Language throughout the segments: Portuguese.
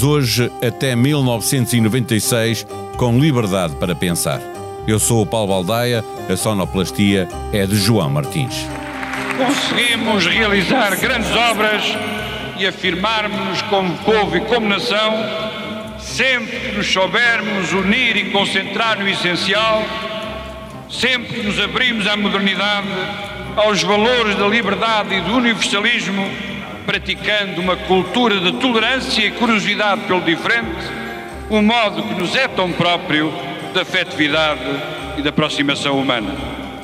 Viajamos hoje até 1996 com liberdade para pensar. Eu sou o Paulo Baldaia, a sonoplastia é de João Martins. Conseguimos realizar grandes obras e afirmarmos como povo e como nação, sempre que nos soubermos unir e concentrar no essencial, sempre que nos abrimos à modernidade, aos valores da liberdade e do universalismo, praticando uma cultura de tolerância e curiosidade pelo diferente, um modo que nos é tão próprio da afetividade e da aproximação humana.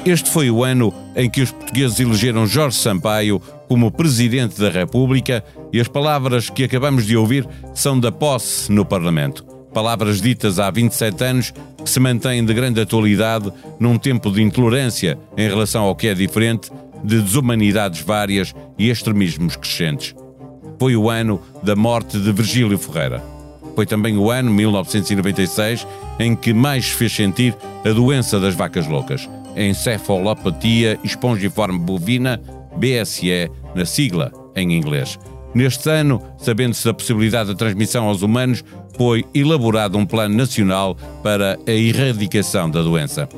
Este foi o ano em que os portugueses elegeram Jorge Sampaio como Presidente da República e as palavras que acabamos de ouvir são da posse no Parlamento. Palavras ditas há 27 anos que se mantêm de grande atualidade num tempo de intolerância em relação ao que é diferente de desumanidades várias e extremismos crescentes. Foi o ano da morte de Virgílio Ferreira. Foi também o ano, 1996, em que mais fez sentir a doença das vacas loucas, encefalopatia espongiforme bovina, BSE, na sigla em inglês. Neste ano, sabendo-se da possibilidade de transmissão aos humanos, foi elaborado um plano nacional para a erradicação da doença.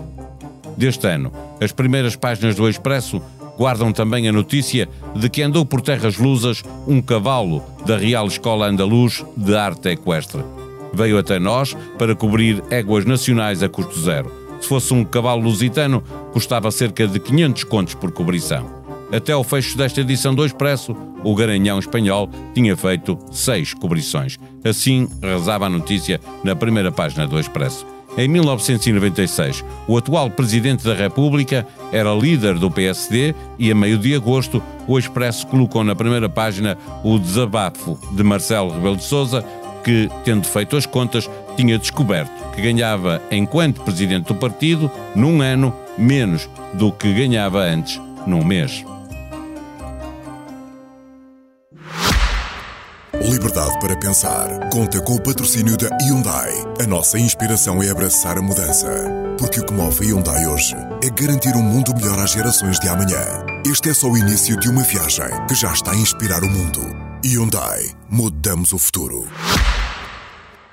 Deste ano, as primeiras páginas do Expresso guardam também a notícia de que andou por terras lusas um cavalo da Real Escola Andaluz de Arte Equestre. Veio até nós para cobrir éguas nacionais a custo zero. Se fosse um cavalo lusitano, custava cerca de 500 contos por cobrição. Até ao fecho desta edição do Expresso, o Garanhão espanhol tinha feito seis cobrições. Assim rezava a notícia na primeira página do Expresso. Em 1996, o atual Presidente da República era líder do PSD e, a meio de agosto, o Expresso colocou na primeira página o desabafo de Marcelo Rebelo de Sousa, que, tendo feito as contas, tinha descoberto que ganhava, enquanto Presidente do partido, num ano, menos do que ganhava antes, num mês. Liberdade para pensar. Conta com o patrocínio da Hyundai. A nossa inspiração é abraçar a mudança. Porque o que move a Hyundai hoje é garantir um mundo melhor às gerações de amanhã. Este é só o início de uma viagem que já está a inspirar o mundo. Hyundai. Mudamos o futuro.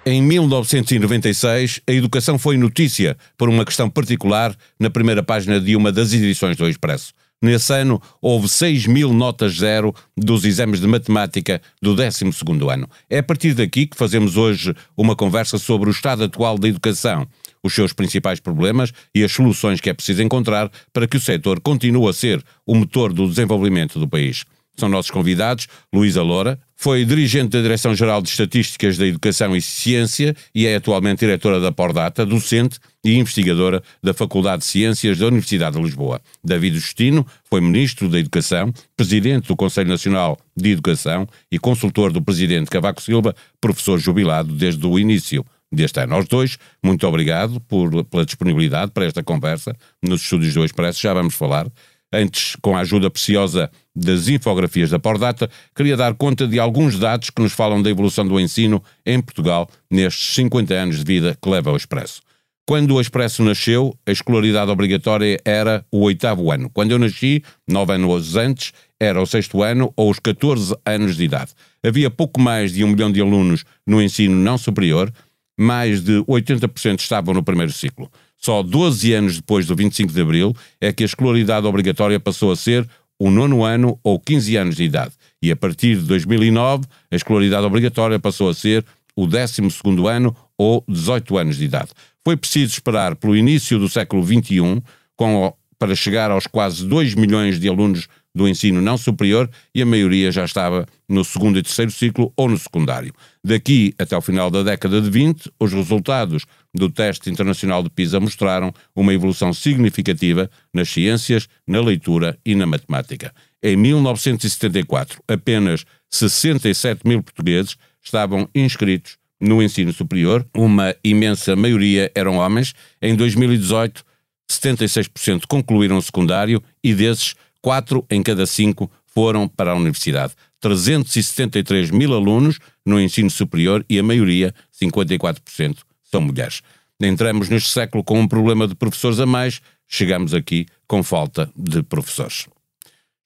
Em 1996, a educação foi notícia por uma questão particular na primeira página de uma das edições do Expresso. Nesse ano, houve 6 mil notas zero dos exames de matemática do 12 ano. É a partir daqui que fazemos hoje uma conversa sobre o estado atual da educação, os seus principais problemas e as soluções que é preciso encontrar para que o setor continue a ser o motor do desenvolvimento do país. São nossos convidados Luísa Loura, foi dirigente da Direção-Geral de Estatísticas da Educação e Ciência e é atualmente diretora da Pordata, docente e investigadora da Faculdade de Ciências da Universidade de Lisboa. David Justino foi ministro da Educação, presidente do Conselho Nacional de Educação e consultor do presidente Cavaco Silva, professor jubilado desde o início deste ano. Aos dois, muito obrigado por, pela disponibilidade para esta conversa nos estúdios do Expresso. Já vamos falar Antes, com a ajuda preciosa das infografias da Pordata, queria dar conta de alguns dados que nos falam da evolução do ensino em Portugal nestes 50 anos de vida que leva ao Expresso. Quando o Expresso nasceu, a escolaridade obrigatória era o oitavo ano. Quando eu nasci, nove anos antes, era o sexto ano ou os 14 anos de idade. Havia pouco mais de um milhão de alunos no ensino não superior, mais de 80% estavam no primeiro ciclo. Só 12 anos depois do 25 de Abril é que a escolaridade obrigatória passou a ser o nono ano ou 15 anos de idade. E a partir de 2009, a escolaridade obrigatória passou a ser o 12 ano ou 18 anos de idade. Foi preciso esperar pelo início do século XXI com, para chegar aos quase 2 milhões de alunos do ensino não superior e a maioria já estava no segundo e terceiro ciclo ou no secundário. Daqui até o final da década de 20, os resultados do teste internacional de PISA mostraram uma evolução significativa nas ciências, na leitura e na matemática. Em 1974, apenas 67 mil portugueses estavam inscritos no ensino superior, uma imensa maioria eram homens. Em 2018, 76% concluíram o secundário e desses, 4 em cada 5 foram para a universidade. 373 mil alunos no ensino superior e a maioria, 54%, são mulheres. Entramos neste século com um problema de professores a mais, chegamos aqui com falta de professores.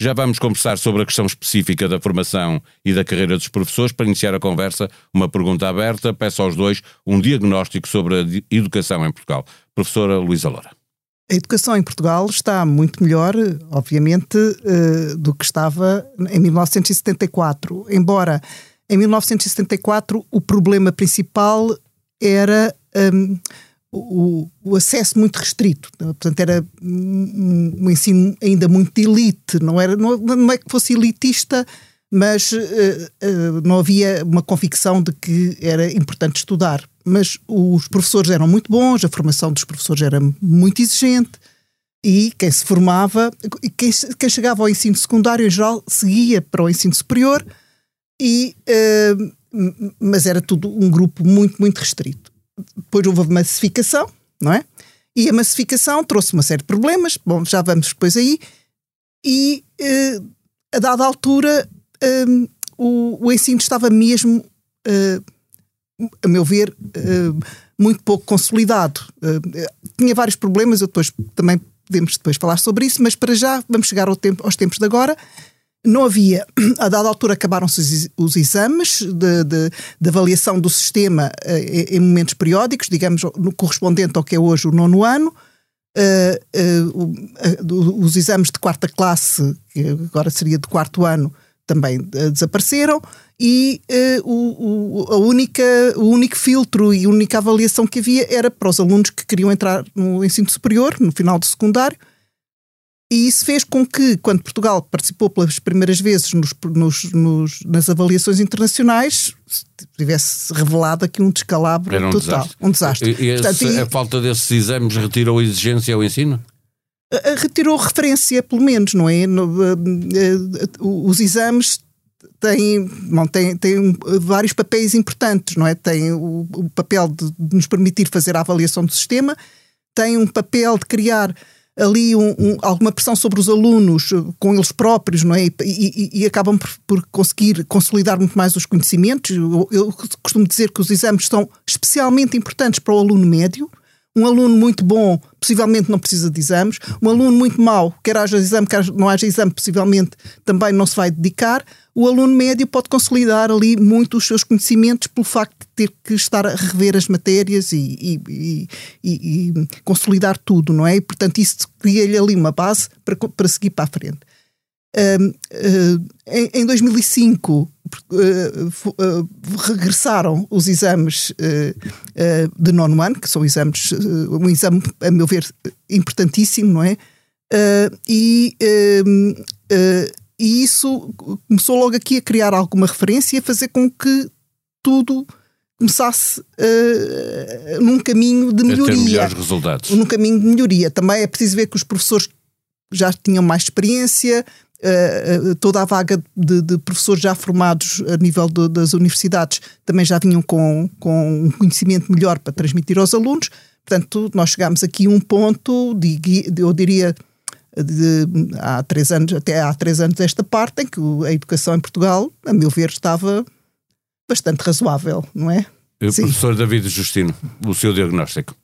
Já vamos conversar sobre a questão específica da formação e da carreira dos professores. Para iniciar a conversa, uma pergunta aberta. Peço aos dois um diagnóstico sobre a educação em Portugal. Professora Luísa Loura. A educação em Portugal está muito melhor, obviamente, eh, do que estava em 1974. Embora em 1974 o problema principal era um, o, o, acesso muito restrito. Portanto, era um, um, ensino ainda muito de elite. Não, era, não, não é que fosse elitista, mas uh, uh, não havia uma convicção de que era importante estudar. Mas os professores eram muito bons, a formação dos professores era muito exigente e quem se formava, quem, quem chegava ao ensino secundário em geral seguia para o ensino superior, e, uh, mas era tudo um grupo muito, muito restrito depois houve a massificação, não é? E a massificação trouxe uma série de problemas, bom, já vamos depois aí, e uh, a dada altura um, o, o, ensino estava mesmo, uh, a meu ver, uh, muito pouco consolidado. tinha vários problemas, eu depois também podemos depois falar sobre isso, mas para já vamos chegar ao tempo, aos tempos de agora não havia, a dada altura acabaram-se os, exames de, de, de, avaliação do sistema uh, em momentos periódicos, digamos, no correspondente ao que é hoje o nono ano. Uh, uh, os exames de quarta classe, que agora seria de quarto ano, também desapareceram e o, o, a única, o único filtro e a única avaliação que havia era para os alunos que queriam entrar no ensino superior, no final do secundário, e isso fez com que, quando Portugal participou pelas primeiras vezes nos, nos, nos, nas avaliações internacionais, tivesse revelado aqui um descalabro um total. Desastre. Um desastre. E, esse, Portanto, e, a falta desses exames retirou a exigência ao ensino? Retirou referência, pelo menos, não é? Os exames têm, bom, têm, têm vários papéis importantes, não é? Tem o, o papel de, de nos permitir fazer a avaliação do sistema, tem um papel de criar ali um, um, alguma pressão sobre os alunos, eh, com eles próprios, não é? E, e, e acabam por, por, conseguir consolidar muito mais os conhecimentos. Eu, eu, costumo dizer que os exames são especialmente importantes para o aluno médio. Um aluno muito bom, possivelmente não precisa de exames. Um aluno muito mau, quer haja exame, quer não haja exame, possivelmente também não se vai dedicar o aluno médio pode consolidar ali muito os seus conhecimentos pelo facto de ter que estar a rever as matérias e, e, e, e consolidar tudo, não é? E, portanto, isso cria-lhe ali uma base para, para seguir para a frente. Uh, em, em, 2005 uh, uh, regressaram os exames de nono ano, que são exames, um exame, a meu ver, importantíssimo, não é? e e isso começou logo aqui a criar alguma referência e a fazer com que tudo começasse uh, num caminho de melhoria. A ter melhores resultados. Num caminho de melhoria. Também é preciso ver que os professores já tinham mais experiência, uh, toda a vaga de, de, professores já formados a nível de, das universidades também já vinham com, com um conhecimento melhor para transmitir aos alunos. Portanto, nós chegámos aqui a um ponto, de, eu diria, de, há três anos, até há três anos esta parte, em que a educação em Portugal, a meu ver, estava bastante razoável, não é? O professor David Justino, o seu diagnóstico.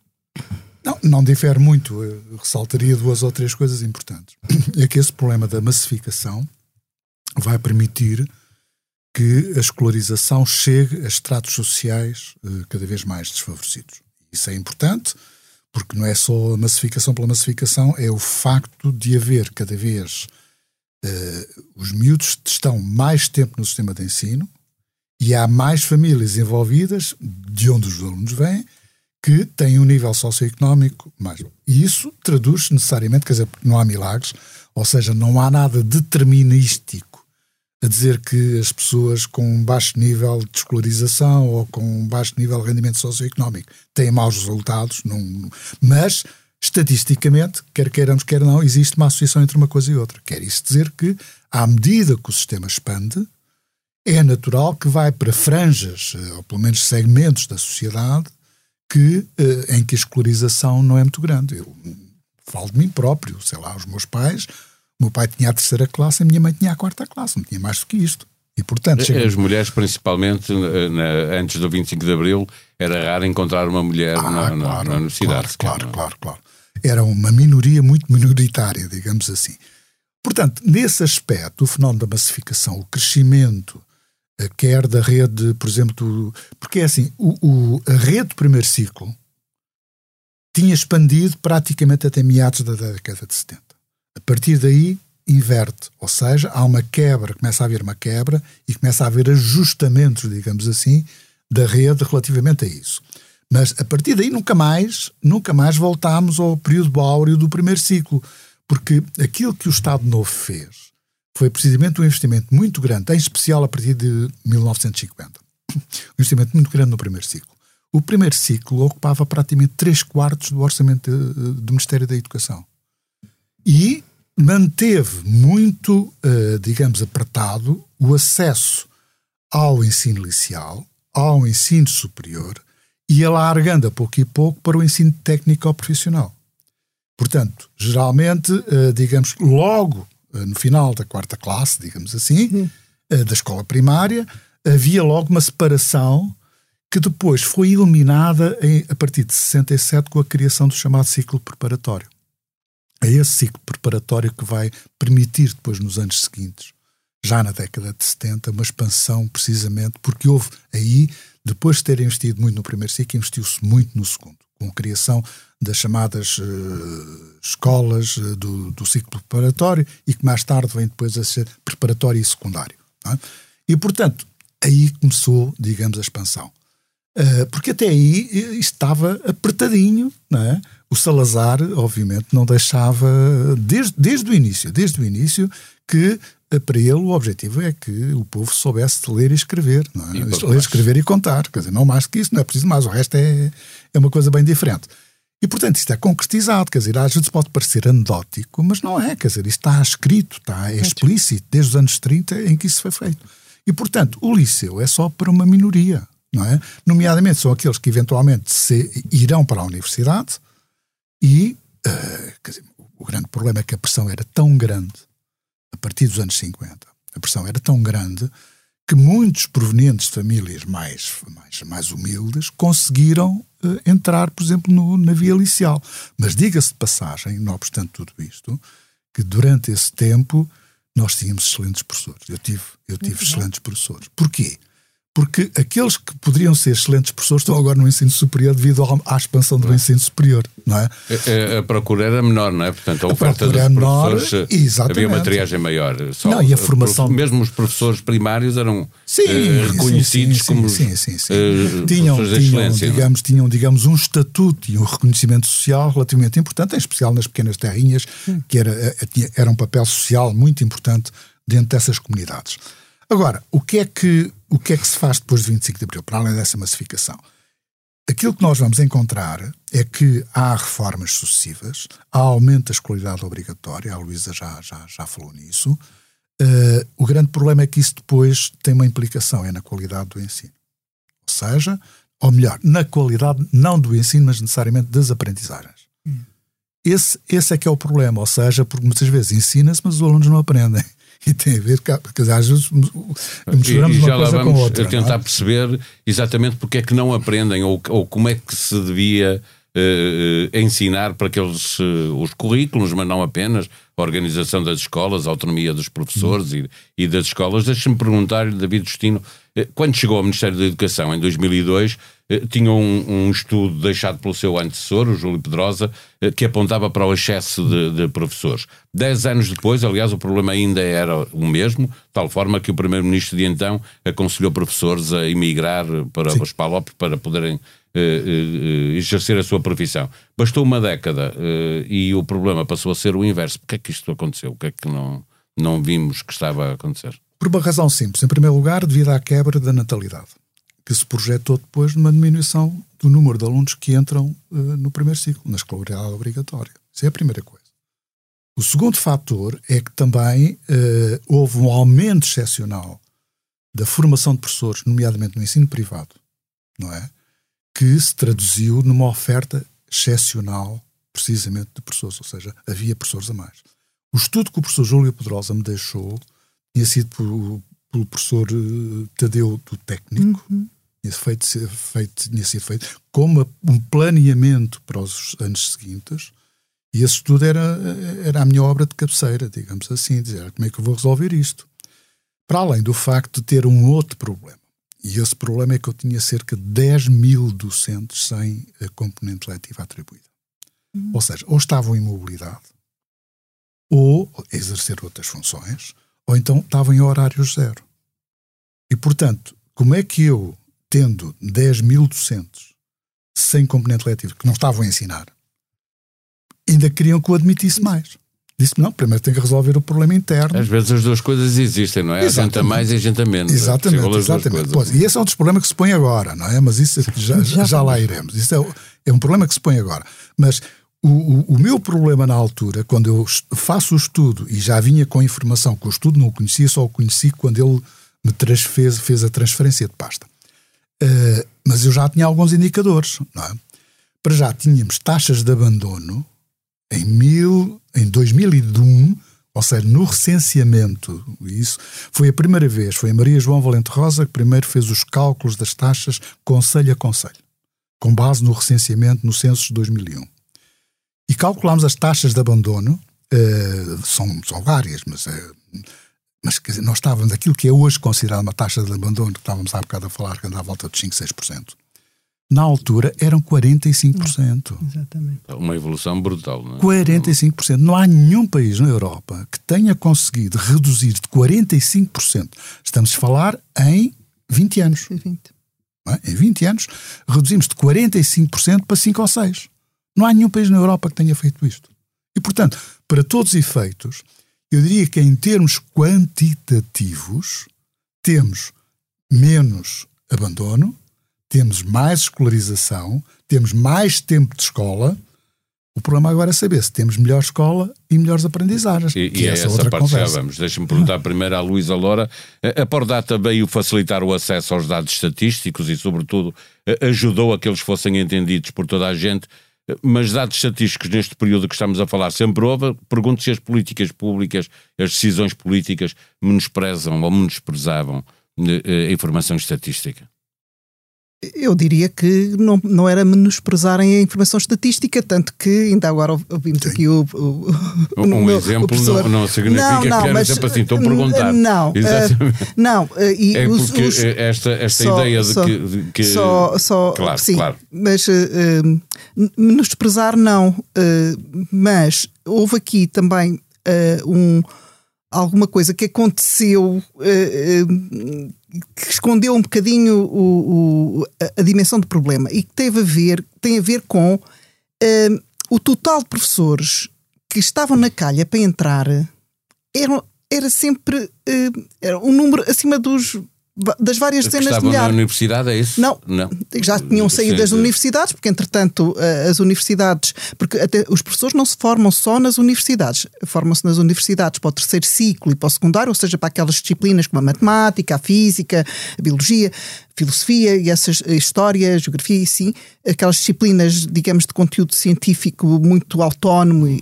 Não, não difere muito. Eu ressaltaria duas ou três coisas importantes. É que esse problema da massificação vai permitir que a escolarização chegue a estratos sociais uh, cada vez mais desfavorecidos. Isso é importante porque não é só a massificação pela massificação, é o facto de haver cada vez uh, os miúdos estão mais tempo no sistema de ensino e há mais famílias envolvidas, de onde os alunos vêm, que têm um nível socioeconómico mais. E isso traduz necessariamente, quer dizer, não há milagres, ou seja, não há nada determinístico a dizer que as pessoas com baixo nível de escolarização ou com baixo nível de rendimento socioeconómico têm maus resultados, não, mas estatisticamente, quer queiramos, quer não, existe uma associação entre uma coisa e outra. Quer isso dizer que, à medida que o sistema expande, é natural que vai para franjas, eh, ou pelo menos segmentos da sociedade, que, eh, em que a escolarização não é muito grande. Eu falo de mim próprio, sei lá, os meus pais meu pai tinha a terceira classe, a minha mãe tinha a quarta classe, não tinha mais do que isto. E, portanto. As mulheres, principalmente na, antes do 25 de Abril, era raro encontrar uma mulher ah, na, claro, na, universidade. Claro, claro, claro, claro. Era uma minoria muito minoritária, digamos assim. Portanto, nesse aspecto, o fenómeno da massificação, o crescimento, eh, quer da rede, por exemplo, do, porque é assim, o, o, a rede do primeiro ciclo tinha expandido praticamente até meados da década de 70. A partir daí, inverte, ou seja, há uma quebra, começa a haver uma quebra e começa a haver ajustamentos, digamos assim, da rede relativamente a isso. Mas a partir daí nunca mais, nunca mais voltámos ao período áureo do primeiro ciclo, porque aquilo que o Estado Novo fez foi precisamente um investimento muito grande, em especial a partir de 1950. Um investimento muito grande no primeiro ciclo. O primeiro ciclo ocupava praticamente 3 quartos do orçamento do Ministério da Educação. E manteve muito, uh, digamos, apertado o acesso ao ensino inicial, ao ensino superior e alargando a pouco e pouco para o ensino técnico ou profissional. Portanto, geralmente, uh, digamos, logo uh, no final da quarta classe, digamos assim, da escola primária, havia logo uma separação que depois foi eliminada em, a partir de 67 com a criação do chamado ciclo preparatório é esse ciclo preparatório que vai permitir depois nos anos seguintes, já na década de 70, uma expansão precisamente porque houve aí, depois de ter investido muito no primeiro ciclo, investiu-se muito no segundo, com a criação das chamadas uh, escolas uh, do, do, ciclo preparatório e que mais tarde vem depois a ser preparatório e secundário. É? E, portanto, aí começou, digamos, a expansão. Uh, porque até aí estava apertadinho, não é? o Salazar, obviamente, não deixava, desde, desde o início, desde o início, que eh, para ele o objetivo é que o povo soubesse ler e escrever. Não é? E ler, escrever e contar. Quer dizer, não mais que isso, não é preciso mais. O resto é, é uma coisa bem diferente. E, portanto, isto é concretizado. Quer dizer, às vezes pode parecer anedótico, mas não é. Quer dizer, isto está escrito, está é explícito, desde os anos 30 em que isso foi feito. E, portanto, o liceu é só para uma minoria. Não é? Nomeadamente são aqueles que eventualmente se irão para a universidade, e, uh, dizer, o grande problema é que a pressão era tão grande, a partir dos anos 50, a pressão era tão grande que muitos provenientes de famílias mais, mais, mais humildes conseguiram uh, entrar, por exemplo, no, na via liceal. Mas diga-se de passagem, não obstante tudo isto, que durante esse tempo nós tínhamos excelentes professores. Eu tive, eu tive excelentes professores. Porquê? Porque aqueles que poderiam ser excelentes professores estão agora no ensino superior devido à expansão do ensino superior, não é? A, a, procura era menor, não é? Portanto, a, a oferta dos menor, professores exatamente. havia uma triagem maior. Só, não, e a formação... Mesmo os professores primários eram sim, uh, reconhecidos sim, sim, como sim, sim, sim, uh, tinham, tinham, é? digamos, tinham, digamos, um estatuto e um reconhecimento social relativamente importante, em especial nas pequenas terrinhas, que era, eh, era um papel social muito importante dentro dessas comunidades. Agora, o que é que o que é que se faz depois de 25 de Abril, para além dessa massificação? Aquilo que nós vamos encontrar é que há reformas sucessivas, há aumento da escolaridade obrigatória, a Luísa já, já, já falou nisso. Uh, o grande problema é que isso depois tem uma implicação, é na qualidade do ensino. Ou seja, ou melhor, na qualidade não do ensino, mas necessariamente das aprendizagens. Hum. Esse, esse é que é o problema, ou seja, porque muitas vezes ensina-se, mas os alunos não aprendem e tem a ver, porque às vezes misturamos e, e já uma coisa com outra. A tentar é? perceber exatamente porque é que não aprendem ou, ou como é que se devia uh, ensinar para aqueles uh, os currículos, mas não apenas a organização das escolas, a autonomia dos professores e, e das escolas. Deixa-me perguntar-lhe, David Justino, quando chegou ao Ministério da Educação em 2002, eh, tinha um, um, estudo deixado pelo seu antecessor, o Júlio Pedrosa, eh, que apontava para o excesso de, de, professores. Dez anos depois, aliás, o problema ainda era o mesmo, de tal forma que o primeiro-ministro de então aconselhou professores a emigrar para Sim. os PALOP para poderem uh, uh, exercer a sua profissão. Bastou uma década uh, e o problema passou a ser o inverso. Por que é que isto aconteceu? O que é que não, não vimos que estava a acontecer? Por uma razão simples. Em primeiro lugar, devido à quebra da natalidade que se projetou depois numa diminuição do número de alunos que entram uh, no primeiro ciclo, na escolaridade obrigatória. Isso é a primeira coisa. O segundo fator é que também uh, houve um aumento excepcional da formação de professores, nomeadamente no ensino privado, não é? Que se traduziu numa oferta excepcional, precisamente, de professores, ou seja, havia professores a mais. O estudo que o professor Júlio Pedrosa me deixou tinha sido pelo professor uh, Tadeu do Técnico, uhum tinha, feito, feito, tinha sido feito como um planeamento para os anos seguintes E esse estudo era, era a minha obra de cabeceira, digamos assim, dizer como é que eu vou resolver isto. Para além do facto de ter um outro problema. E esse problema é que eu tinha cerca de 10 mil docentes sem a componente letiva atribuída. Uhum. Ou seja, ou estavam em mobilidade, ou a exercer outras funções, ou então estavam em horário zero. E, portanto, como é que eu, tendo 10 mil docentes sem componente letivo, que não estavam a ensinar, ainda queriam que eu admitisse mais? Disse-me, não, primeiro tem que resolver o problema interno. Às vezes as duas coisas existem, não é? Exatamente. A gente a mais e a gente a menos. Exatamente, exatamente. Pois, e esse é um dos problemas que se põe agora, não é? Mas isso já, já, já lá iremos. Isso é, é um problema que se põe agora. Mas o, o, o, meu problema na altura, quando eu faço o estudo e já vinha com informação que o estudo não o conhecia, só o conheci quando ele me fez, fez a transferência de pasta. Uh, mas eu já tinha alguns indicadores, é? Para já tínhamos taxas de abandono em, mil, em 2001, ou seja, no recenseamento, isso foi a primeira vez, foi a Maria João Valente Rosa que primeiro fez os cálculos das taxas conselho a conselho, com base no recenseamento no censo de 2001 e calculámos as taxas de abandono, uh, são, são várias, mas, uh, mas dizer, nós estávamos, aquilo que é hoje considerado uma taxa de abandono, que estávamos há bocado a falar, que anda à volta de 5, 6%. Na altura eram 45%. Exatamente. Uma evolução brutal, não é? 45%. Não há nenhum país na Europa que tenha conseguido reduzir de 45%. Estamos a falar em 20 anos. 20. É? Em 20 anos, reduzimos de 45% para 5 ou 6%. Não há nenhum país na Europa que tenha feito isto. E, portanto, para todos os efeitos, eu diria que em termos quantitativos, temos menos abandono, temos mais escolarização, temos mais tempo de escola. O problema agora é saber se temos melhor escola e melhores aprendizagens. E, e é essa, outra parte conversa. já vamos. Deixa-me perguntar primeiro à Luísa Loura. A Pordata veio facilitar o acesso aos dados estatísticos e, sobretudo, ajudou a que eles fossem entendidos por toda a gente mas dados estatísticos neste período que estamos a falar sempre houve, pergunto se as políticas públicas, as decisões políticas menosprezam ou menosprezavam eh, a informação estatística. Eu diria que não, não era menosprezarem a informação estatística, tanto que ainda agora ouvimos Sim. aqui o, o, o Um meu, exemplo professor... não, não significa não, não, que era sempre assim, estou a perguntar. Não, uh, não. Uh, e é os, porque os, esta, esta só, ideia de, só, que, que, Só, só claro, sim, claro. mas uh, menosprezar não, uh, mas houve aqui também um alguma coisa que aconteceu que escondeu um bocadinho o, o, a, a, dimensão do problema e que teve a ver, tem a ver com uh, o total de professores que estavam na calha para entrar era, sempre uh, era um número acima dos das várias dezenas de milhares. na universidade, é isso? Não, não. já tinham saído das universidades, porque entretanto eh, as universidades, porque até os professores não se formam só nas universidades, formam-se nas universidades para o terceiro ciclo e para o secundário, ou seja, para aquelas disciplinas como a matemática, a física, a biologia, a filosofia e essas, a história, a geografia e sim, aquelas disciplinas, digamos, de conteúdo científico muito autónomo, e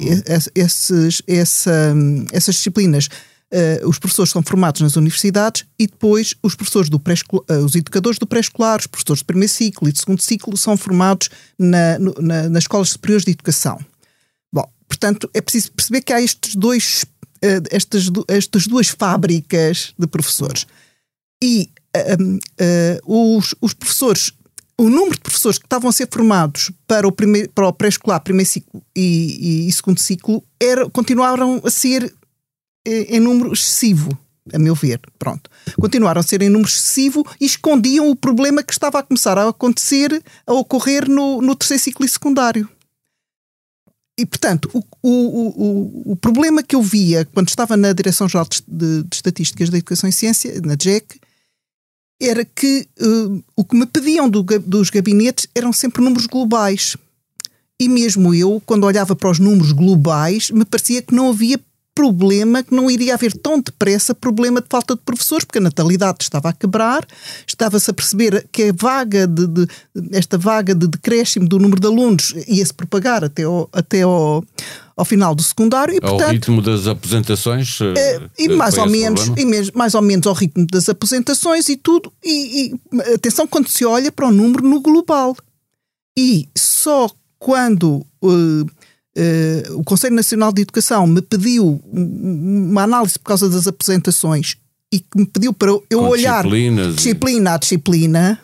esses, essa, essas disciplinas Uh, os professores são formados nas universidades e depois os professores do pré uh, os educadores do pré-escolar, os professores de primeiro ciclo e de segundo ciclo são formados na, no, na, nas escolas superiores de educação. Bom, portanto, é preciso perceber que há estes dois, uh, estas, estas duas fábricas de professores. E os, os professores o número de professores que estavam a ser formados para o, primeiro, para o pré-escolar, primeiro ciclo e, e, e, segundo ciclo era, continuaram a ser em número excessivo, a meu ver. Pronto. Continuaram a ser em número excessivo e escondiam o problema que estava a começar a acontecer, a ocorrer no, no terceiro ciclo secundário. E, portanto, o, o, o, o problema que eu via quando estava na Direção-Geral de, de, Estatísticas da Educação e Ciência, na DGEC, era que uh, o que me pediam do, dos gabinetes eram sempre números globais. E mesmo eu, quando olhava para os números globais, me parecia que não havia problema que não iria haver tão depressa problema de falta de professores, porque a natalidade estava a quebrar, estava-se a perceber que a vaga de, de, esta vaga de decréscimo do número de alunos ia-se propagar até ao, até ao, ao final do secundário e, portanto, ao ritmo das apresentações é, e mais ou menos e mesmo, mais ou menos ao ritmo das apresentações e tudo e, e atenção quando se olha para o número no global. E só quando uh, uh, o Conselho Nacional de Educação me pediu uma análise por causa das apresentações e que me pediu para eu Com olhar disciplina a disciplina,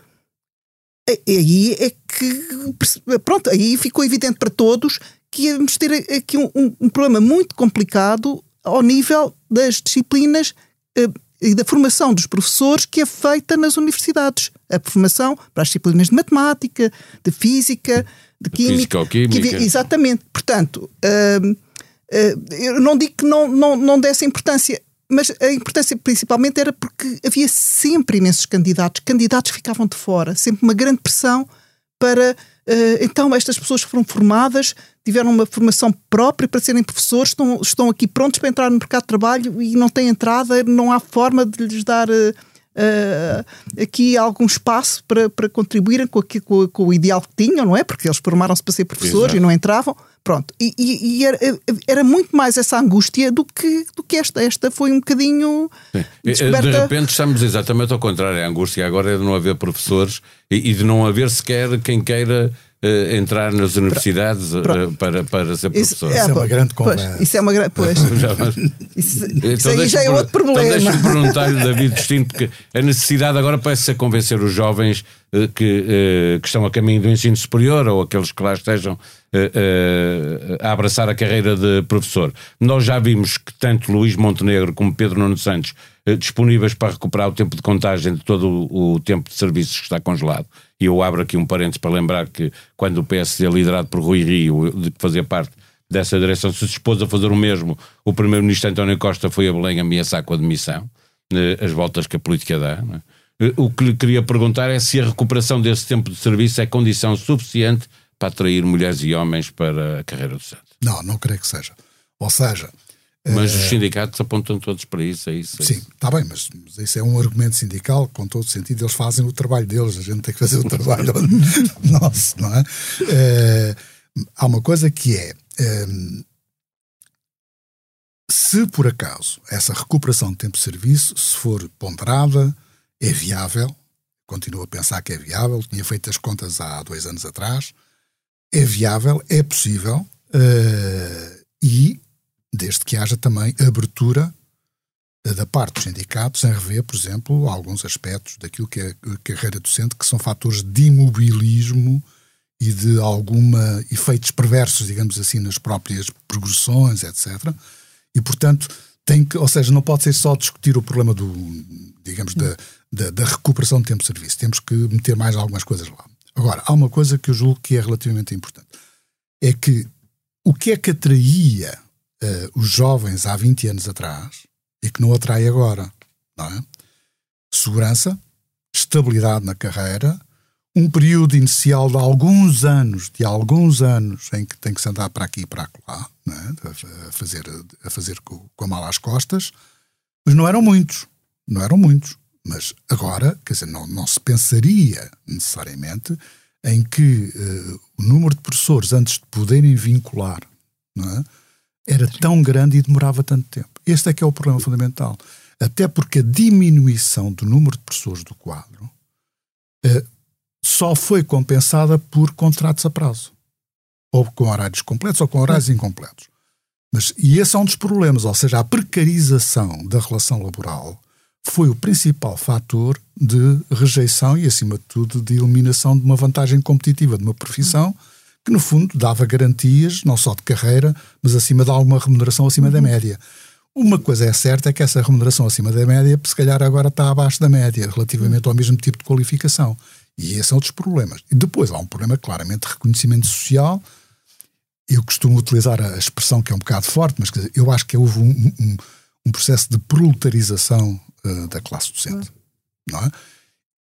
aí é que pronto, aí ficou evidente para todos que íamos ter aqui um, um, um problema muito complicado ao nível das disciplinas uh, e da formação dos professores que é feita nas universidades. A formação para as disciplinas de matemática, de física, de química. química. Exatamente. Portanto, uh, uh, eu não digo que não, não, não desse importância, mas a importância principalmente era porque havia sempre imensos candidatos. Candidatos ficavam de fora, sempre uma grande pressão para. Uh, então, estas pessoas foram formadas, tiveram uma formação própria para serem professores, estão, estão aqui prontos para entrar no mercado de trabalho e não têm entrada, não há forma de lhes dar. Uh, aqui algum espaço para, para contribuírem com, aqui, com, com, o ideal que tinham, não é? Porque eles formaram-se para ser professores Exato. e não entravam. Pronto. E, e, e era, era, muito mais essa angústia do que, do que esta. Esta foi um bocadinho. Descoberta... De repente estamos exatamente ao contrário. A angústia agora é de não haver professores e, e de não haver sequer quem queira uh, entrar nas universidades uh, para, para ser professor. Isso é, uma grande conversa. Pois, isso é uma grande. Pois. isso, então isso aí já é outro problema. Então deixa-me perguntar-lhe, David Destino, porque a necessidade agora parece ser convencer os jovens uh, que, que estão a caminho do ensino superior ou aqueles que lá estejam a abraçar a carreira de professor. Nós já vimos que tanto Luís Montenegro como Pedro Nuno Santos disponíveis para recuperar o tempo de contagem de todo o, o tempo de serviços que está congelado. E eu abro aqui um parênteses para lembrar que quando o PSD, liderado por Rui Rio, de fazia parte dessa direção, se dispôs a fazer o mesmo, o primeiro-ministro António Costa foi a Belém ameaçar com a demissão, eh, as voltas que a política dá. É? Eh, o que lhe queria perguntar é se a recuperação desse tempo de serviço é condição suficiente para atrair mulheres e homens para a carreira docente. Não, não creio que seja. Ou seja, mas os eh, sindicatos apontam todos para isso, é isso? É sim, está bem, mas, mas isso é um argumento sindical com todo sentido. Eles fazem o trabalho deles, a gente tem que fazer o trabalho nosso, não é? é? Há uma coisa que é. é se por acaso essa recuperação de tempo de serviço, se for ponderada, é viável, continuo a pensar que é viável, tinha feito as contas há dois anos atrás, é viável, é possível, uh, e desde que haja também abertura eh, da parte dos sindicatos em rever, por exemplo, alguns aspectos daquilo que é a carreira docente, que são fatores de imobilismo e de alguma efeitos perversos, digamos assim, nas próprias progressões, etc. E, portanto, tem que, ou seja, não pode ser só discutir o problema do, digamos, da, da, da recuperação de tempo de serviço. Temos que meter mais algumas coisas lá. Agora, há uma coisa que eu julgo que é relativamente importante. É que o que é que atraía uh, os jovens há 20 anos atrás e que não atrai agora. Não é? Segurança, estabilidade na carreira, um período inicial de alguns anos, de alguns anos, em que tem que se andar para aqui e para lá, é? a fazer, a fazer com, a mala às costas, mas não eram muitos, não eram muitos. Mas agora, quer dizer, não, não se pensaria necessariamente em que uh, o número de professores, antes de poderem vincular, é? Era tão grande e demorava tanto tempo. Este é que é o problema fundamental. Até porque a diminuição do número de professores do quadro eh, só foi compensada por contratos a prazo. Ou com horários completos ou com horários incompletos. Mas, e esse é um dos problemas, ou seja, a precarização da relação laboral foi o principal fator de rejeição e, acima de tudo, de eliminação de uma vantagem competitiva de uma profissão que no fundo dava garantias, não só de carreira, mas acima de alguma remuneração acima uhum. da média. Uma coisa é certa é que essa remuneração acima da média, se calhar agora está abaixo da média, relativamente uhum. ao mesmo tipo de qualificação. E esse é um dos problemas. E depois há um problema claramente de reconhecimento social. Eu costumo utilizar a expressão que é um bocado forte, mas dizer, eu acho que houve um, um, um processo de proletarização uh, da classe docente. Uhum. Não é?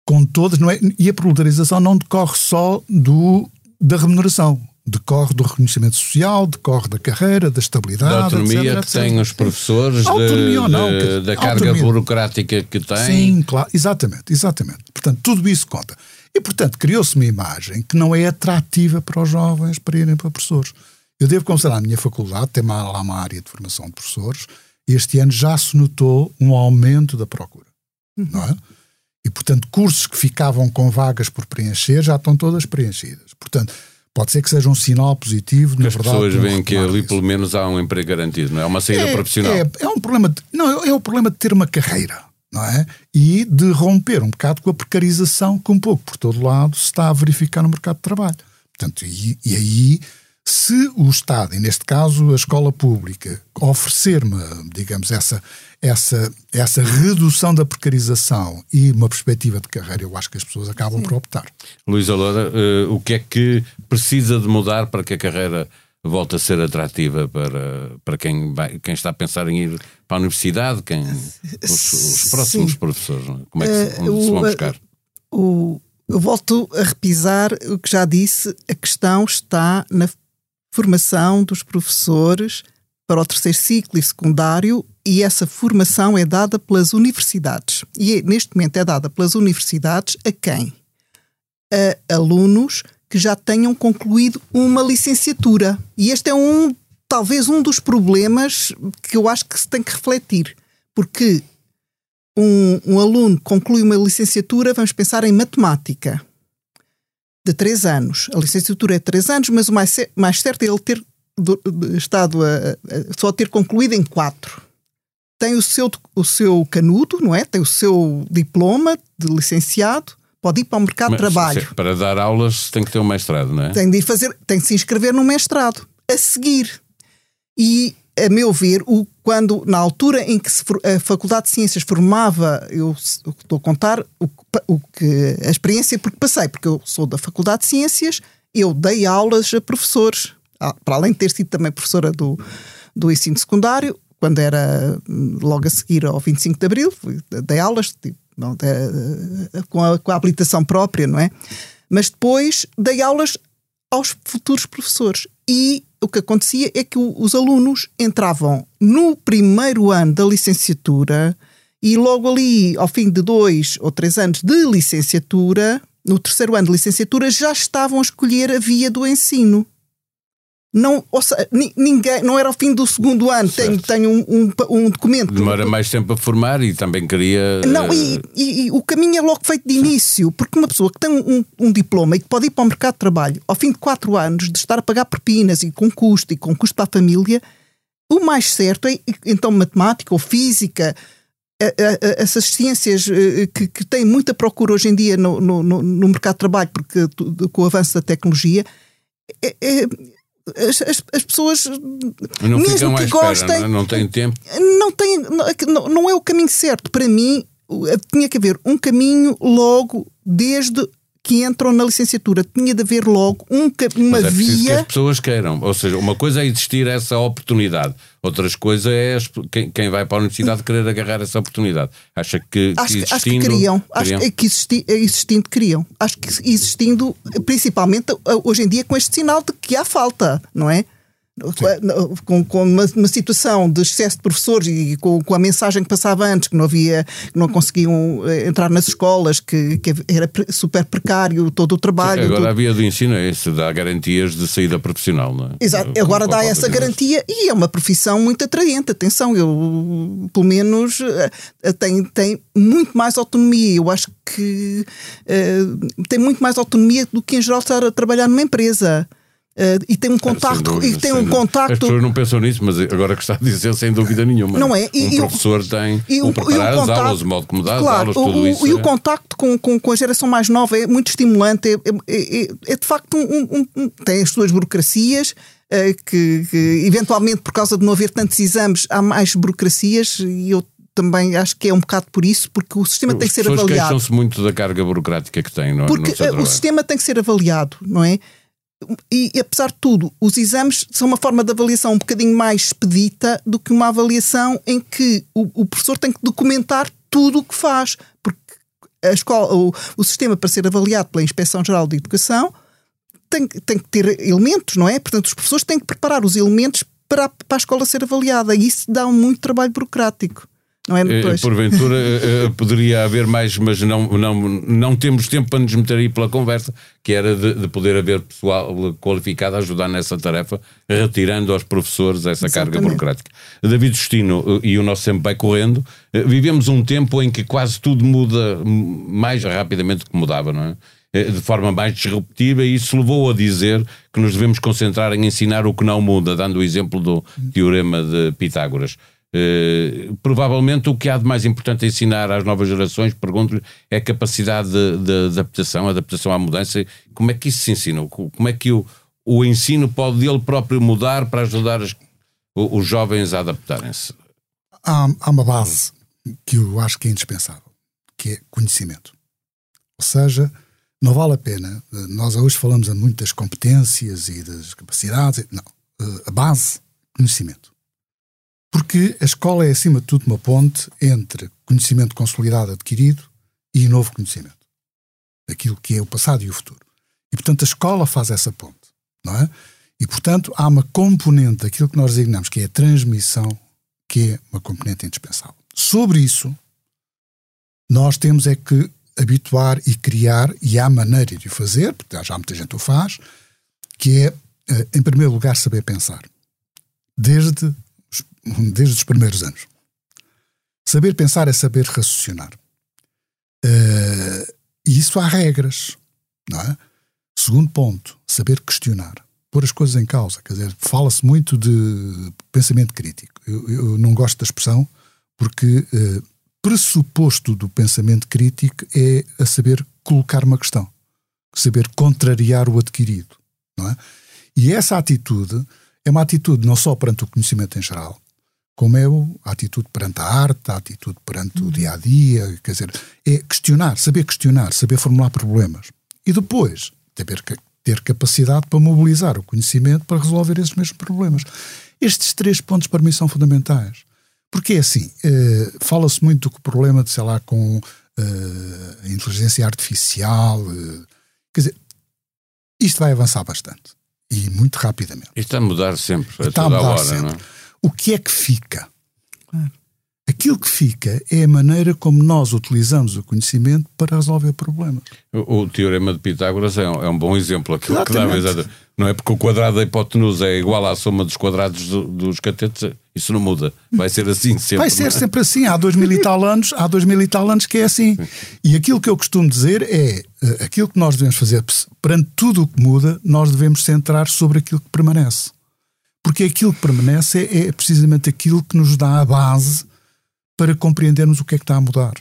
Com todas, não é? E a proletarização não decorre só do da remuneração. Decorre do reconhecimento social, decorre da carreira, da estabilidade. Da autonomia etc, que têm os professores, autonomia de, não, de, da carga autonomia. burocrática que têm. Sim, claro, exatamente, exatamente. Portanto, tudo isso conta. E, portanto, criou-se uma imagem que não é atrativa para os jovens para irem para professores. Eu devo considerar a minha faculdade, tem lá uma área de formação de professores, e este ano já se notou um aumento da procura. Uhum. Não é? Portanto, cursos que ficavam com vagas por preencher já estão todas preenchidas. Portanto, Pode ser que seja um sinal positivo, na as verdade. pessoas veem que ali isso. pelo menos há um emprego garantido, não é? Uma saída é, profissional. É, é um problema de, não, é o problema de ter uma carreira, não é? E de romper um bocado com a precarização que um pouco por todo lado se está a verificar no mercado de trabalho. Portanto, e, e aí, se o Estado, e neste caso a escola pública, oferecer-me, digamos, essa, essa, essa redução da precarização e uma perspectiva de carreira, eu acho que as pessoas acabam por optar. Luís Aloura, eh, o que é que precisa de mudar para que a carreira volte a ser atrativa para, para quem, vai, quem está a pensar em ir para a universidade, quem, os, os próximos Sim. professores? não é? Como é que se, Eh, onde se vão o- buscar? O, eu volto a repisar o que já disse, a questão está na formação dos professores para o terceiro ciclo e secundário e essa formação é dada pelas universidades. E é- neste momento é dada pelas universidades a quem? A alunos que já tenham concluído uma licenciatura. E este é um, talvez um dos problemas que eu acho que se tem que refletir. Porque um, um aluno conclui uma licenciatura, vamos pensar em matemática, de três anos. A licenciatura é de três anos, mas o mais, mais certo é ele ter do- de- estado a, a- só ter concluído em quatro. Tem o seu, o seu canudo, não é? Tem o seu diploma de licenciado, pode ir para o mercado de Mas, trabalho. se- Para dar aulas tem que ter um mestrado, não é? Tem de fazer, tem de se inscrever no mestrado a seguir. E, a meu ver, o, quando na altura em que a Faculdade de Ciências formava, eu estou a contar o, o que a experiência porque passei, porque eu sou da Faculdade de Ciências, eu dei aulas a professores, para além de ter sido também professora do, do ensino secundário, quando era hum, logo a seguir ao 25 de Abril, dei aulas tipo, não, de- com, a, com a habilitação própria, não é? Mas depois dei aulas aos futuros professores. E o que acontecia é que os alunos entravam no primeiro ano da licenciatura e logo ali, ao fim de dois ou três anos de licenciatura, no terceiro ano de licenciatura, já estavam a escolher a via do ensino. Não, seja, ni- ninguém, não era ao fim do segundo ano, tenho, Certo. tenho um, um, pa- um documento. Demora mais tempo a formar e também queria. Não, eh, e, e- e o caminho é logo feito de início, porque uma pessoa que tem um, um diploma e que pode ir para o mercado de trabalho ao fim de quatro anos de estar a pagar propinas e com custo e com custo para a família, o mais certo é então matemática ou física, a- a- a- essas ciências eh, que, que têm muita procura hoje em dia no, no, no- mercado de trabalho, porque com o avanço da tecnologia, é- é- as, as- as pessoas não mesmo que espera, gostem, não, é? não têm tempo. não tem não, não é o caminho certo para mim o- tinha que haver um caminho logo desde que entram na licenciatura tinha de haver logo um, uma é preciso que via as pessoas queiram. Ou seja, uma coisa é existir essa oportunidade, outras coisas é quem, quem vai para a universidade querer agarrar essa oportunidade. Acha que, acho, que que- acho que existindo. queriam acho queriam? que existi, existindo queriam acho que existindo principalmente uh, hoje em dia com este sinal de que há falta não é com, com uma, uma situação de excesso de professores e com, com a mensagem que passava antes, que não havia, que não conseguiam eh, entrar nas escolas, que, que era super precário todo o trabalho. Agora tudo. a via do ensino é esse, dá garantias de saída profissional, não é? Exato, Com- agora dá essa garantia e é uma profissão muito atraente. Atenção, eu pelo menos eh, tem, tem muito mais autonomia. Eu acho que eh, tem muito mais autonomia do que em geral estar a trabalhar numa empresa. Eh, e tem um Ah, contacto, dúvida, e tem um dúvida. As contacto. pessoas não pensam nisso, mas agora que está a dizer, sem dúvida nenhuma. Não é? E- um e o- professor tem E o preparar as contacto- aulas, o modo como dá as claro, aulas, o- tudo o- isso. E o é- contacto com, com, com a geração mais nova é muito estimulante. É, é- é- é de facto um, um- um- tem as suas burocracias. eh, que, que, eventualmente por causa de não haver tantos exames há mais burocracias e eu também acho que é um bocado por isso porque o sistema tem que As ser pessoas avaliado queixam-se muito da carga burocrática que tem, não é? porque no seu eh, o sistema tem que ser avaliado, não é? E, e, apesar de tudo, os exames são uma forma de avaliação um bocadinho mais expedita do que uma avaliação em que o, o professor tem que documentar tudo o que faz. Porque a escola, o, o sistema para ser avaliado pela Inspeção Geral de Educação tem, que- tem que ter elementos, não é? Portanto, os professores têm que preparar os elementos para para a escola ser avaliada. E isso dá um muito trabalho burocrático. Não é? Depois. Porventura poderia haver mais, mas não, não, não temos tempo para nos meter aí pela conversa, que era de, de poder haver pessoal qualificado a ajudar nessa tarefa, retirando aos professores essa Exatamente. carga burocrática. David Justino e o nosso tempo vai correndo. Vivemos um tempo em que quase tudo muda mais rapidamente do que mudava, não é? de forma mais disruptiva e isso levou a dizer que nos devemos concentrar em ensinar o que não muda, dando o exemplo do teorema de Pitágoras. Uh, provavelmente o que há de mais importante a ensinar às novas gerações, pergunto-lhe, é a capacidade de, de, adaptação, adaptação à mudança. Como é que isso se ensina? Como é que o, o ensino pode ele próprio mudar para ajudar os, os jovens a adaptarem-se? Há, há uma base que eu acho que é indispensável, que é conhecimento. Ou seja, não vale a pena. Nós hoje falamos muito das competências e das capacidades. Não. Eh, a base, conhecimento. Porque a escola é, acima de tudo, uma ponte entre conhecimento consolidado adquirido e novo conhecimento. Aquilo que é o passado e o futuro. E, portanto, a escola faz essa ponte, não é? E, portanto, há uma componente daquilo que nós designamos, que é a transmissão, que é uma componente indispensável. Sobre isso, nós temos é que habituar e criar, e há maneira de o fazer, porque já muita gente o faz, que é, eh, em primeiro lugar, saber pensar. Desde, desde os primeiros anos. Saber pensar é saber raciocinar. Uh, e isso há regras, não é? Segundo ponto, saber questionar, pôr as coisas em causa. Quer dizer, fala-se muito de pensamento crítico. Eu, eu, não gosto da expressão porque uh, pressuposto do pensamento crítico é a saber colocar uma questão, saber contrariar o adquirido. Não é? E essa atitude é uma atitude não só perante o conhecimento em geral, como é a atitude perante a arte, a atitude perante o dia a dia, quer dizer, é questionar, saber questionar, saber formular problemas. E depois, ter, ter capacidade para mobilizar o conhecimento para resolver esses mesmos problemas. Estes três pontos para mim são fundamentais. Porque é assim, uh, fala-se muito do problema de, sei lá, com uh, a inteligência artificial. Uh, quer dizer, isto vai avançar bastante. E muito rapidamente. Isto está a mudar sempre, a está toda a, mudar hora, sempre. não é? O que é que fica? Claro. Aquilo que fica é a maneira como nós utilizamos o conhecimento para resolver problemas. O, o teorema de Pitágoras é um, é um bom exemplo. Aquilo que dá, não é porque o quadrado da hipotenusa é igual à soma dos quadrados do, dos catetos, isso não muda. Vai ser assim sempre. Vai ser é? sempre assim. Há dois mil e tal anos, há dois mil e tal anos que é assim. E aquilo que eu costumo dizer é eh, aquilo que nós devemos fazer perante tudo o que muda, nós devemos centrar sobre aquilo que permanece. Porque aquilo que permanece é, é precisamente aquilo que nos dá a base para compreendermos o que é que está a mudar.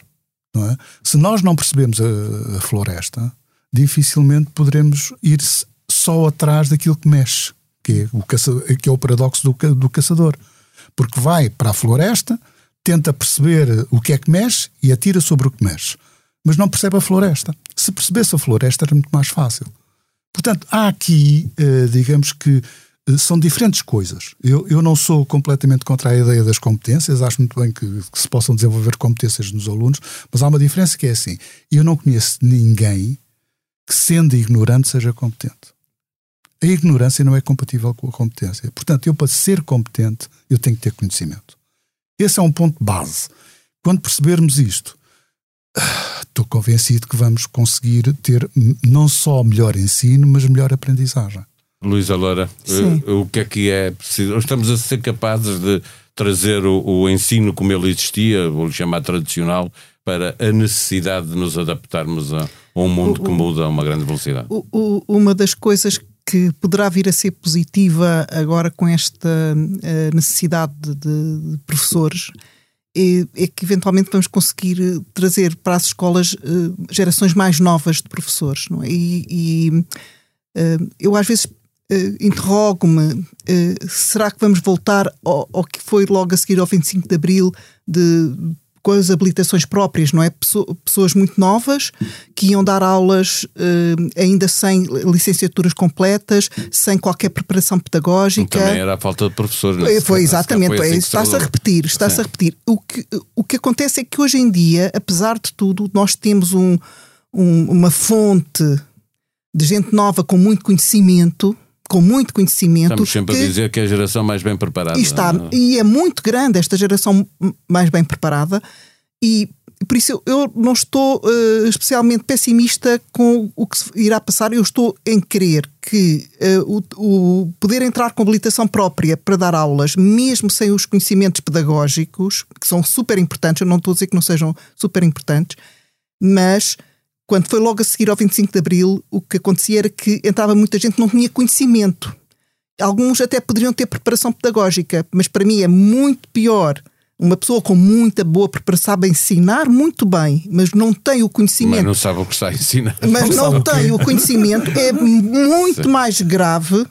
É? Se nós não percebemos a, a floresta, dificilmente poderemos ir só atrás daquilo que mexe, que é o, caçador, que é o paradoxo do, do caçador. Porque vai para a floresta, tenta perceber o que é que mexe e atira sobre o que mexe. Mas não percebe a floresta. Se percebesse a floresta era muito mais fácil. Portanto, há aqui, eh, digamos que, são diferentes coisas. Eu, eu não sou completamente contra a ideia das competências, acho muito bem que, que, se possam desenvolver competências nos alunos, mas há uma diferença que é assim: eu não conheço ninguém que, sendo ignorante, seja competente. A ignorância não é compatível com a competência. Portanto, eu, para ser competente, eu tenho que ter conhecimento. Esse é um ponto base. Quando percebermos isto, ah, estou convencido que vamos conseguir ter não só melhor ensino, mas melhor aprendizagem. Luísa Loura, eh, o que é que é preciso? Estamos a ser capazes de trazer o, o ensino como ele existia, vou-lhe chamar tradicional, para a necessidade de nos adaptarmos a, a um mundo o, que muda a uma grande velocidade? Uma das coisas que poderá vir a ser positiva agora com esta uh, necessidade de, de professores é, é, que eventualmente vamos conseguir trazer para as escolas uh, gerações mais novas de professores. Não é? E, e eu às vezes Uh, interrogo-me: uh, será que vamos voltar ao, ao, que foi logo a seguir ao 25 de Abril de com as habilitações próprias, não é? Pessoas muito novas que iam dar aulas uh, ainda sem licenciaturas completas, sem qualquer preparação pedagógica. Também era a falta de professores. Né? Foi exatamente, foi assim está-se a repetir, está-se a repetir. O que, o que acontece é que hoje em dia, apesar de tudo, nós temos um, um, uma fonte de gente nova com muito conhecimento com muito conhecimento. Estamos sempre que, a dizer que é a geração mais bem preparada. E, está, não é? e é muito grande esta geração mais bem preparada, e por isso eu, não estou uh, especialmente pessimista com o que irá passar. Eu estou em crer que uh, o, o, poder entrar com habilitação própria para dar aulas, mesmo sem os conhecimentos pedagógicos, que são super importantes, eu não estou a dizer que não sejam super importantes, mas quando foi logo a seguir ao 25 de Abril, o que acontecia era que entrava muita gente que não tinha conhecimento. Alguns até poderiam ter preparação pedagógica, mas para mim é muito pior uma pessoa com muita boa preparação sabe ensinar muito bem, mas não tem o conhecimento. Mas não sabe o que está a ensinar. Mas não, não tem o conhecimento, é muito Sim. mais grave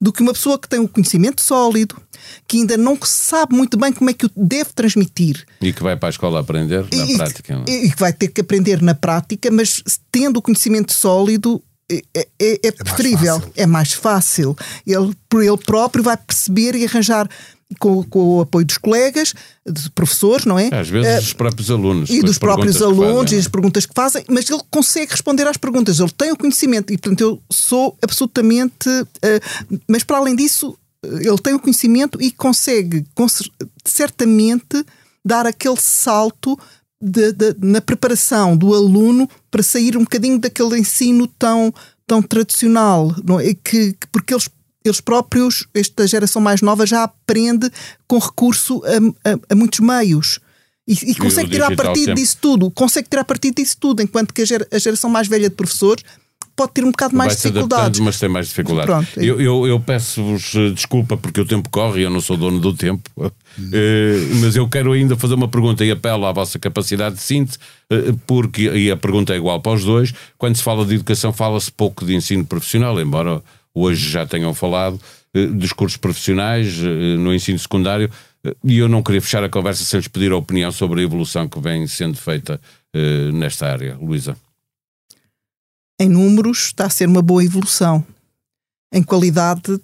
do que uma pessoa que tem um conhecimento sólido, que ainda não sabe muito bem como é que o deve transmitir. E que vai para a escola aprender na e, prática. E, e que vai ter que aprender na prática, mas tendo o conhecimento sólido, é, é, é, é preferível, mais é mais fácil. Ele, por ele próprio, vai perceber e arranjar com, com, o apoio dos colegas, de professores, não é? Às vezes uh, dos próprios alunos. E dos próprios alunos e as perguntas que fazem, mas ele consegue responder às perguntas, ele tem o conhecimento e, portanto, eu sou absolutamente. Uh, mas, para além disso, ele tem o conhecimento e consegue, certamente, dar aquele salto de, de, na preparação do aluno para sair um bocadinho daquele ensino tão, tão tradicional, não é? que, que porque eles eles próprios, esta geração mais nova, já aprende com recurso a, a, a muitos meios. E, e consegue tirar partido sempre. disso tudo. Consegue tirar partido disso tudo, enquanto que a, gera, a geração mais velha de professores pode ter um bocado mais dificuldades. mas tem mais dificuldades. Pronto, é. eu, eu, eu peço-vos eh, desculpa porque o tempo corre e eu não sou dono do tempo, hum. mas eu quero ainda fazer uma pergunta e apelo à vossa capacidade de síntese, eh, porque, e a pergunta é igual para os dois, quando se fala de educação fala-se pouco de ensino profissional, embora hoje já tenham falado, eh, dos cursos profissionais eh, no ensino secundário, eh, e eu não queria fechar a conversa sem lhes pedir a opinião sobre a evolução que vem sendo feita nesta área. Luísa. Em números, está a ser uma boa evolução. Em qualidade,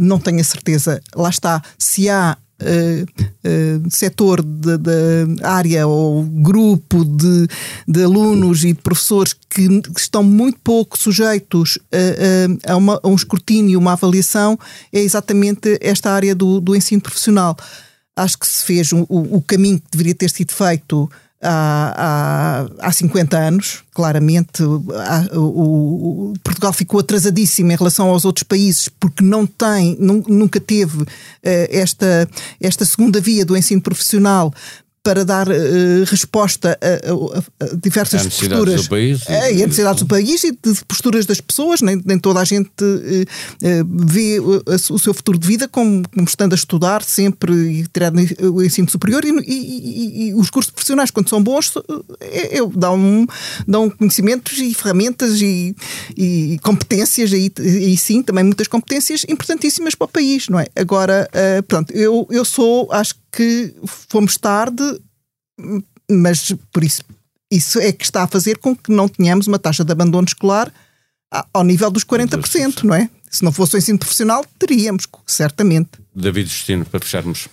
não tenho a certeza. Lá está. Se há Uh, uh, setor da área ou grupo de, de, alunos e de professores que, que estão muito pouco sujeitos a, a, a, uma, a, um escrutínio, uma avaliação, é exatamente esta área do, do ensino profissional. Acho que se fez o, o caminho que deveria ter sido feito há, há, há 50 anos, claramente. Há, o, o, Portugal ficou atrasadíssimo em relação aos outros países porque não tem, nunca teve uh, esta, esta segunda via do ensino profissional para dar uh, resposta a, a, a diversas a posturas. Do país, e, a necessidades do país e de posturas das pessoas. Nem, nem toda a gente uh, vê o, seu futuro de vida como, como, estando a estudar sempre e tirar o ensino superior e, e, e, os cursos profissionais, quando são bons, é, é, dão, dão conhecimentos e ferramentas e, competências, e, e sim, também muitas competências importantíssimas para o país, não é? Agora, uh, pronto, eu, eu sou, acho que fomos tarde, mas por isso, isso é que está a fazer com que não tenhamos uma taxa de abandono escolar ao nível dos 40%, não é? Se não fosse o ensino profissional, teríamos, certamente. David Justino, para fecharmos.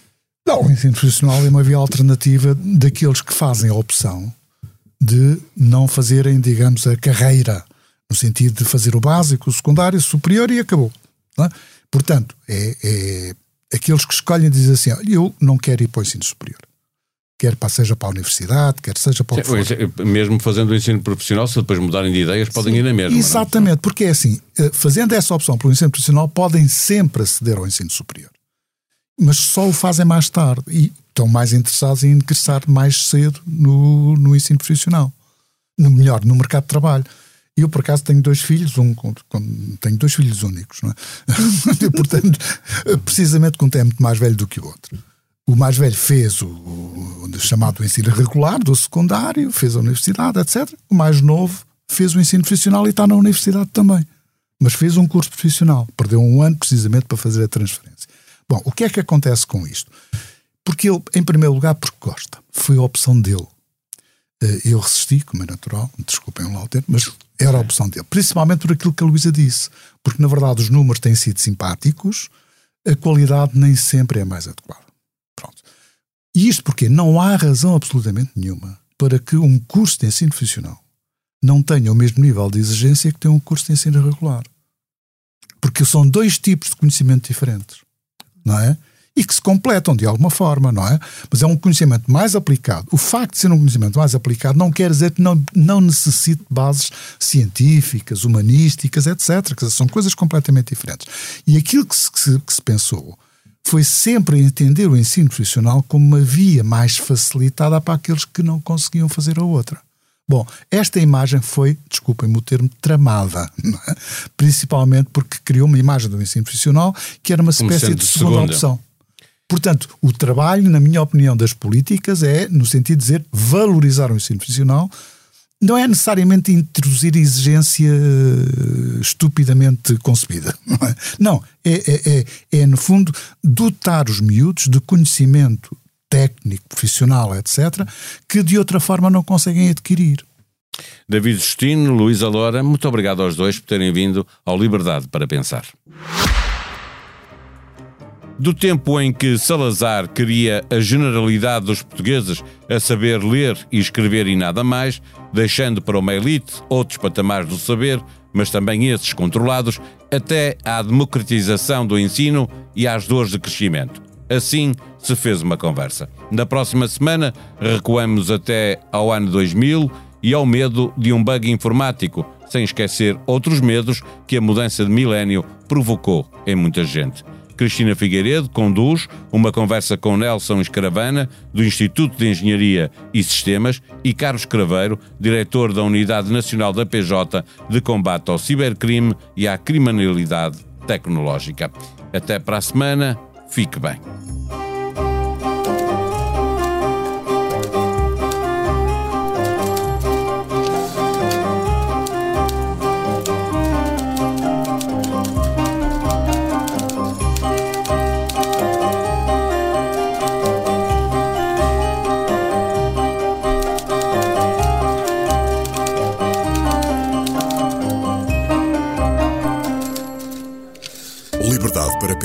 Não, o ensino profissional é uma via alternativa daqueles que fazem a opção de não fazerem, digamos, a carreira, no sentido de fazer o básico, o secundário, o superior e acabou. É? Portanto, é, é aqueles que escolhem dizem assim: eu não quero ir para o ensino superior. Quer seja para a universidade, quer seja para o Sim, Mesmo fazendo o ensino profissional, se depois mudarem de ideias, podem Sim, ir na mesma. É? Exatamente, não? porque é assim: eh, fazendo essa opção pelo ensino profissional, podem sempre aceder ao ensino superior. Mas só o fazem mais tarde e estão mais interessados em ingressar mais cedo no, no ensino profissional. No melhor, no mercado de trabalho. Eu, por acaso, tenho dois filhos, um, tenho dois filhos únicos, não é? e, portanto, precisamente quando é muito mais velho do que o outro. O mais velho fez o, o, o chamado ensino regular do secundário, fez a universidade, etc. O mais novo fez o ensino profissional e está na universidade também. Mas fez um curso profissional. Perdeu um ano precisamente para fazer a transferência. Bom, o que é que acontece com isto? Porque ele, em primeiro lugar, porque gosta. Foi a opção dele. Eh, eu resisti, como é natural, desculpem lá o termo, mas era a opção dele. Principalmente por aquilo que a Luísa disse. Porque, na verdade, os números têm sido simpáticos, a qualidade nem sempre é mais adequada. Pronto. E isto porque não há razão absolutamente nenhuma para que um curso de ensino profissional não tenha o mesmo nível de exigência que tem um curso de ensino regular. Porque são dois tipos de conhecimento diferentes, não é? E que se completam de alguma forma, não é? Mas é um conhecimento mais aplicado. O facto de ser um conhecimento mais aplicado não quer dizer que não, não necessite bases científicas, humanísticas, etc. Que são coisas completamente diferentes. E aquilo que se, que se, que se pensou foi sempre entender o ensino profissional como uma via mais facilitada para aqueles que não conseguiam fazer a outra. Bom, esta imagem foi, desculpem-me o termo, tramada, é? principalmente porque criou uma imagem do ensino profissional que era uma espécie de segunda, segunda opção. Portanto, o trabalho, na minha opinião, das políticas é, no sentido de dizer, valorizar o ensino profissional, não é necessariamente introduzir exigência eh, estupidamente concebida. Não, é, não é, é, é, é, no fundo, dotar os miúdos de conhecimento técnico, profissional, etc., que de outra forma não conseguem adquirir. David Justino, Luísa Loura, muito obrigado aos dois por terem vindo ao Liberdade para Pensar. Do tempo em que Salazar queria a generalidade dos portugueses a saber ler e escrever e nada mais, deixando para uma elite outros patamares do saber, mas também esses controlados, até à democratização do ensino e às dores de crescimento. Assim se fez uma conversa. Na próxima semana, recuamos até ao ano 2000 e ao medo de um bug informático, sem esquecer outros medos que a mudança de milénio provocou em muita gente. Cristina Figueiredo conduz uma conversa com Nelson Escaravana, do Instituto de Engenharia e Sistemas, e Carlos Craveiro, diretor da Unidade Nacional da PJ de Combate ao Cibercrime e à Criminalidade Tecnológica. Até para a semana, fique bem.